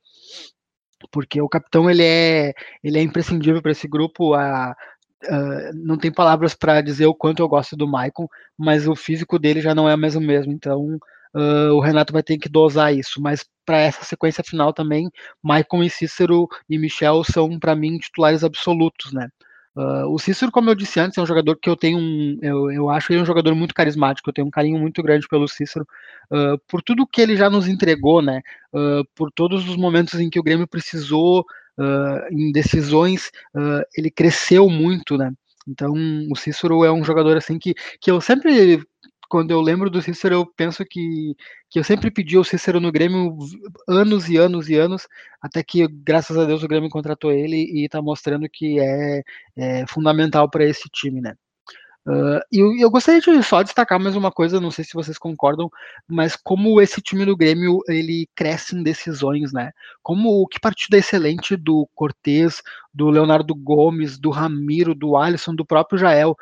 Speaker 3: porque o capitão ele é ele é imprescindível para esse grupo a Uh, não tem palavras para dizer o quanto eu gosto do Maicon, mas o físico dele já não é mais o mesmo, então uh, o Renato vai ter que dosar isso. Mas para essa sequência final também, Maicon e Cícero e Michel são para mim titulares absolutos, né? Uh, o Cícero, como eu disse antes, é um jogador que eu tenho um. Eu, eu acho ele um jogador muito carismático, eu tenho um carinho muito grande pelo Cícero, uh, por tudo que ele já nos entregou, né? Uh, por todos os momentos em que o Grêmio precisou em decisões, ele cresceu muito, né? Então, o Cícero é um jogador assim que, que eu sempre, quando eu lembro do Cícero, eu penso que, que eu sempre pedi o Cícero no Grêmio anos e anos e anos, até que, graças a Deus, o Grêmio contratou ele e está mostrando que é, é fundamental para esse time, né? Uh, e eu, eu, gostaria de só destacar mais uma coisa, não sei se vocês concordam, mas como esse time do Grêmio ele cresce em decisões, né? Como que partida excelente do Cortez, do Leonardo Gomes, do Ramiro, do Alisson, do próprio Jael.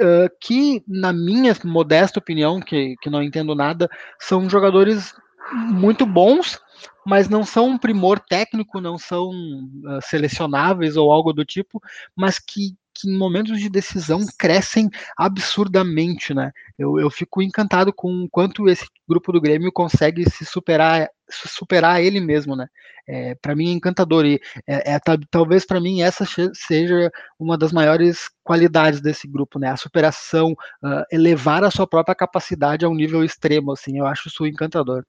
Speaker 3: Uh, que, na minha modesta opinião, que, que não entendo nada, são jogadores muito bons, mas não são um primor técnico, não são uh, selecionáveis ou algo do tipo, mas que que em momentos de decisão crescem absurdamente, né? Eu, eu fico encantado com o quanto esse grupo do Grêmio consegue se superar, superar ele mesmo, né? É, para mim é encantador e é, é talvez para mim essa seja uma das maiores qualidades desse grupo, né? A superação, uh, elevar a sua própria capacidade a um nível extremo, assim. Eu acho isso encantador.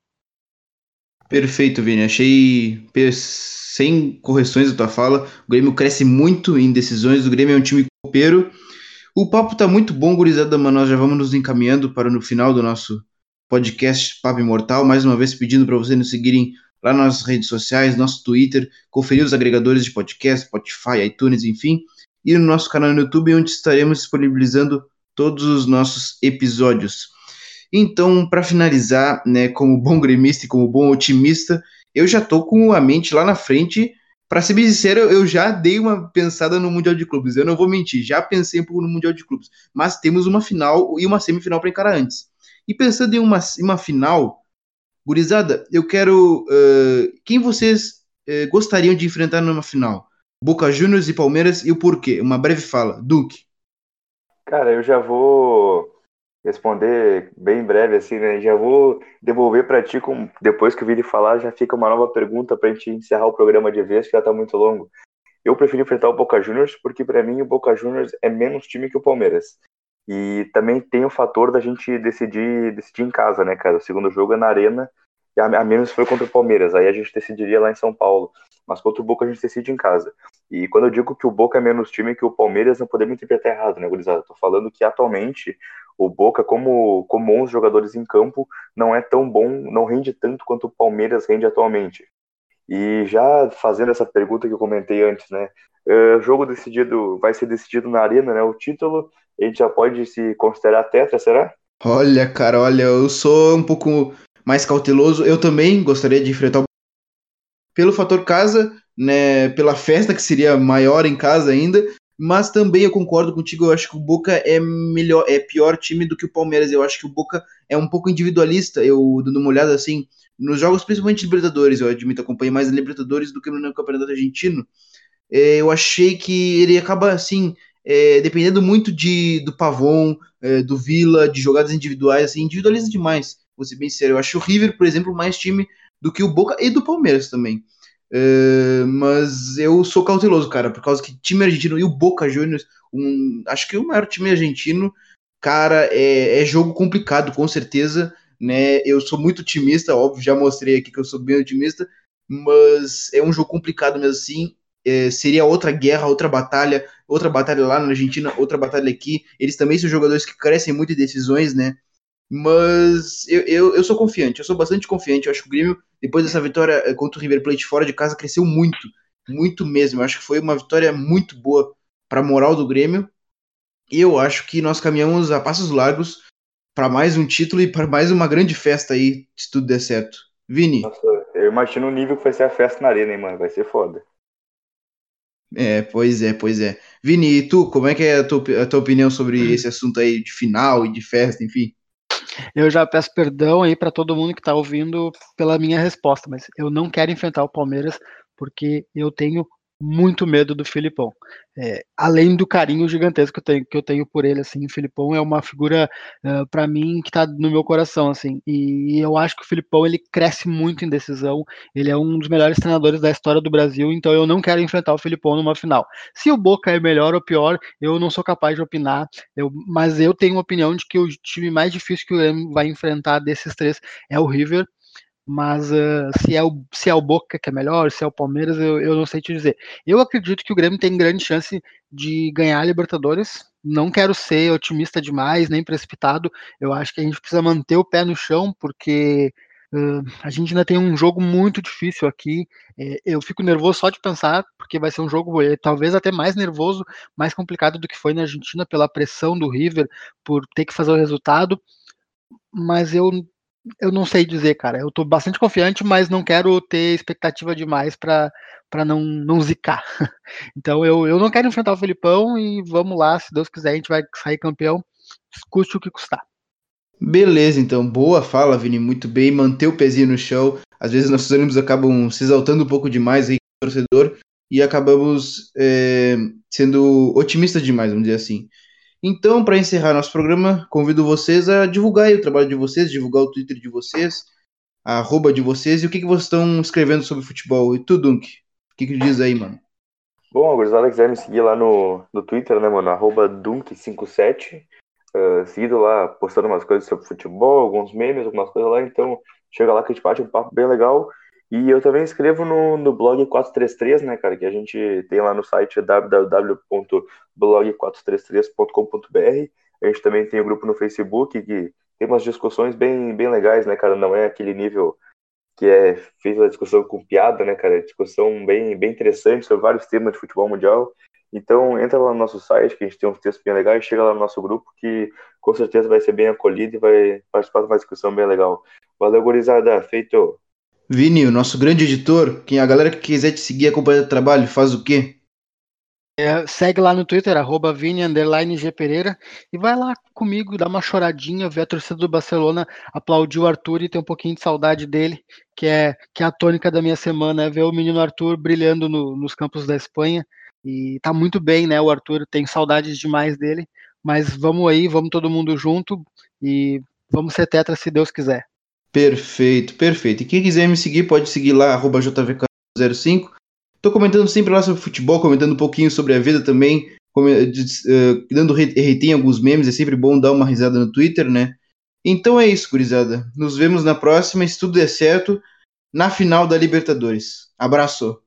Speaker 1: Perfeito, Vini. Achei sem correções da tua fala. O Grêmio cresce muito em decisões. O Grêmio é um time copeiro. O papo tá muito bom, gurizada, mas nós já vamos nos encaminhando para no final do nosso podcast Papo Imortal. Mais uma vez pedindo para vocês nos seguirem lá nas redes sociais, nosso Twitter, conferir os agregadores de podcast, Spotify, iTunes, enfim, e no nosso canal no YouTube, onde estaremos disponibilizando todos os nossos episódios. Então, para finalizar, né, como bom gremista e como bom otimista, eu já tô com a mente lá na frente. Para ser bem sincero, eu já dei uma pensada no Mundial de Clubes. Eu não vou mentir, já pensei um pouco no Mundial de Clubes. Mas temos uma final e uma semifinal para encarar antes. E pensando em uma, uma final, gurizada, eu quero. Uh, quem vocês uh, gostariam de enfrentar numa final? Boca Juniors e Palmeiras e o porquê? Uma breve fala. Duque.
Speaker 2: Cara, eu já vou responder bem breve assim, né? Já vou devolver para ti com depois que o Vini falar, já fica uma nova pergunta para a gente encerrar o programa de vez, que já está muito longo. Eu prefiro enfrentar o Boca Juniors porque para mim o Boca Juniors é menos time que o Palmeiras. E também tem o fator da gente decidir decidir em casa, né, cara? O segundo jogo é na Arena, e a, a menos foi contra o Palmeiras, aí a gente decidiria lá em São Paulo. Mas contra o Boca a gente decide em casa. E quando eu digo que o Boca é menos time que o Palmeiras, não podemos interpretar errado, né, gurizada? Tô falando que atualmente o Boca, como, como 11 jogadores em campo, não é tão bom, não rende tanto quanto o Palmeiras rende atualmente. E já fazendo essa pergunta que eu comentei antes, né? Uh, jogo decidido, vai ser decidido na arena, né? O título, a gente já pode se considerar tetra, será?
Speaker 1: Olha, cara, olha, eu sou um pouco mais cauteloso. Eu também gostaria de enfrentar o pelo fator casa, né, pela festa que seria maior em casa ainda, mas também eu concordo contigo, eu acho que o Boca é melhor, é pior time do que o Palmeiras. Eu acho que o Boca é um pouco individualista. Eu dando uma olhada assim nos jogos, principalmente Libertadores, eu admito acompanhei mais Libertadores do que no Campeonato Argentino. É, eu achei que ele acaba assim é, dependendo muito de do Pavon, é, do Vila, de jogadas individuais, assim, individualiza demais. Vou ser bem sério. Eu acho o River, por exemplo, mais time do que o Boca e do Palmeiras também. Uh, mas eu sou cauteloso, cara, por causa que time argentino e o Boca Juniors, um, acho que o maior time argentino, cara, é, é, jogo complicado, com certeza, né? Eu sou muito otimista, óbvio, já mostrei aqui que eu sou bem otimista, mas é um jogo complicado mesmo assim. É, seria outra guerra, outra batalha, outra batalha lá na Argentina, outra batalha aqui. Eles também são jogadores que crescem muito em decisões, né? Mas eu, eu, eu, sou confiante, eu sou bastante confiante. Eu acho que o Grêmio, depois dessa vitória eh, contra o River Plate fora de casa, cresceu muito, muito mesmo. Eu acho que foi uma vitória muito boa para a moral do Grêmio. E eu acho que nós caminhamos a passos largos para mais um título e para mais uma grande festa aí, se tudo der certo. Vini.
Speaker 2: Nossa, eu imagino o nível que vai ser a festa na arena, hein, mano? Vai ser foda.
Speaker 1: É, pois é, pois é. Vini, e tu, como é que é a tua, a tua opinião sobre esse assunto aí de final e de festa, enfim?
Speaker 3: Eu já peço perdão aí para todo mundo que está ouvindo pela minha resposta, mas eu não quero enfrentar o Palmeiras porque eu tenho muito medo do Filipão. É, além do carinho gigantesco que eu, tenho, que eu tenho por ele, assim, o Filipão é uma figura uh, para mim que está no meu coração, assim. E eu acho que o Filipão ele cresce muito em decisão. Ele é um dos melhores treinadores da história do Brasil, então eu não quero enfrentar o Filipão numa final. Se o Boca é melhor ou pior, eu não sou capaz de opinar. Eu, mas eu tenho uma opinião de que o time mais difícil que o Grêmio vai enfrentar desses três é o River mas uh, se, é o, se é o Boca que é melhor, se é o Palmeiras, eu, eu não sei te dizer. Eu acredito que o Grêmio tem grande chance de ganhar a Libertadores. Não quero ser otimista demais, nem precipitado. Eu acho que a gente precisa manter o pé no chão, porque uh, a gente ainda tem um jogo muito difícil aqui. É, eu fico nervoso só de pensar, porque vai ser um jogo é, talvez até mais nervoso, mais complicado do que foi na Argentina, pela pressão do River, por ter que fazer o resultado. Mas eu eu não sei dizer, cara. Eu tô bastante confiante, mas não quero ter expectativa demais para não, não zicar. Então eu, eu não quero enfrentar o Felipão e vamos lá, se Deus quiser, a gente vai sair campeão, custe o que custar.
Speaker 1: Beleza, então, boa fala, Vini, muito bem, manter o pezinho no chão. Às vezes nossos ânimos acabam se exaltando um pouco demais aí torcedor e acabamos é, sendo otimistas demais, vamos dizer assim. Então, para encerrar nosso programa, convido vocês a divulgar o trabalho de vocês, divulgar o Twitter de vocês, a arroba de vocês e o que, que vocês estão escrevendo sobre futebol. E tu, Dunk, o que, que diz aí, mano?
Speaker 2: Bom, a gurizada quiser me seguir lá no, no Twitter, né, mano? Arroba Dunk57. Uh, seguido lá, postando umas coisas sobre futebol, alguns memes, algumas coisas lá. Então, chega lá que a gente bate um papo bem legal. E eu também escrevo no, no blog 433, né, cara, que a gente tem lá no site www.blog433.com.br. A gente também tem o um grupo no Facebook que tem umas discussões bem, bem legais, né, cara? Não é aquele nível que é feita a discussão com piada, né, cara? É discussão bem, bem interessante sobre vários temas de futebol mundial. Então, entra lá no nosso site, que a gente tem uns textos bem legais, chega lá no nosso grupo, que com certeza vai ser bem acolhido e vai participar de uma discussão bem legal. Valeu, gurizada. Feito!
Speaker 1: Vini, o nosso grande editor, quem a galera que quiser te seguir e acompanhar o trabalho, faz o quê?
Speaker 3: É, segue lá no Twitter, arroba Vini Pereira, e vai lá comigo, dá uma choradinha, ver a torcida do Barcelona aplaudir o Arthur e ter um pouquinho de saudade dele, que é, que é a tônica da minha semana, é ver o menino Arthur brilhando no, nos campos da Espanha. E tá muito bem, né? O Arthur tem saudades demais dele, mas vamos aí, vamos todo mundo junto e vamos ser tetra se Deus quiser.
Speaker 1: Perfeito, perfeito. E quem quiser me seguir, pode seguir lá, JVK05. Tô comentando sempre lá sobre futebol, comentando um pouquinho sobre a vida também, uh, dando RT em alguns memes, é sempre bom dar uma risada no Twitter, né? Então é isso, gurizada. Nos vemos na próxima, se tudo der certo, na final da Libertadores. Abraço!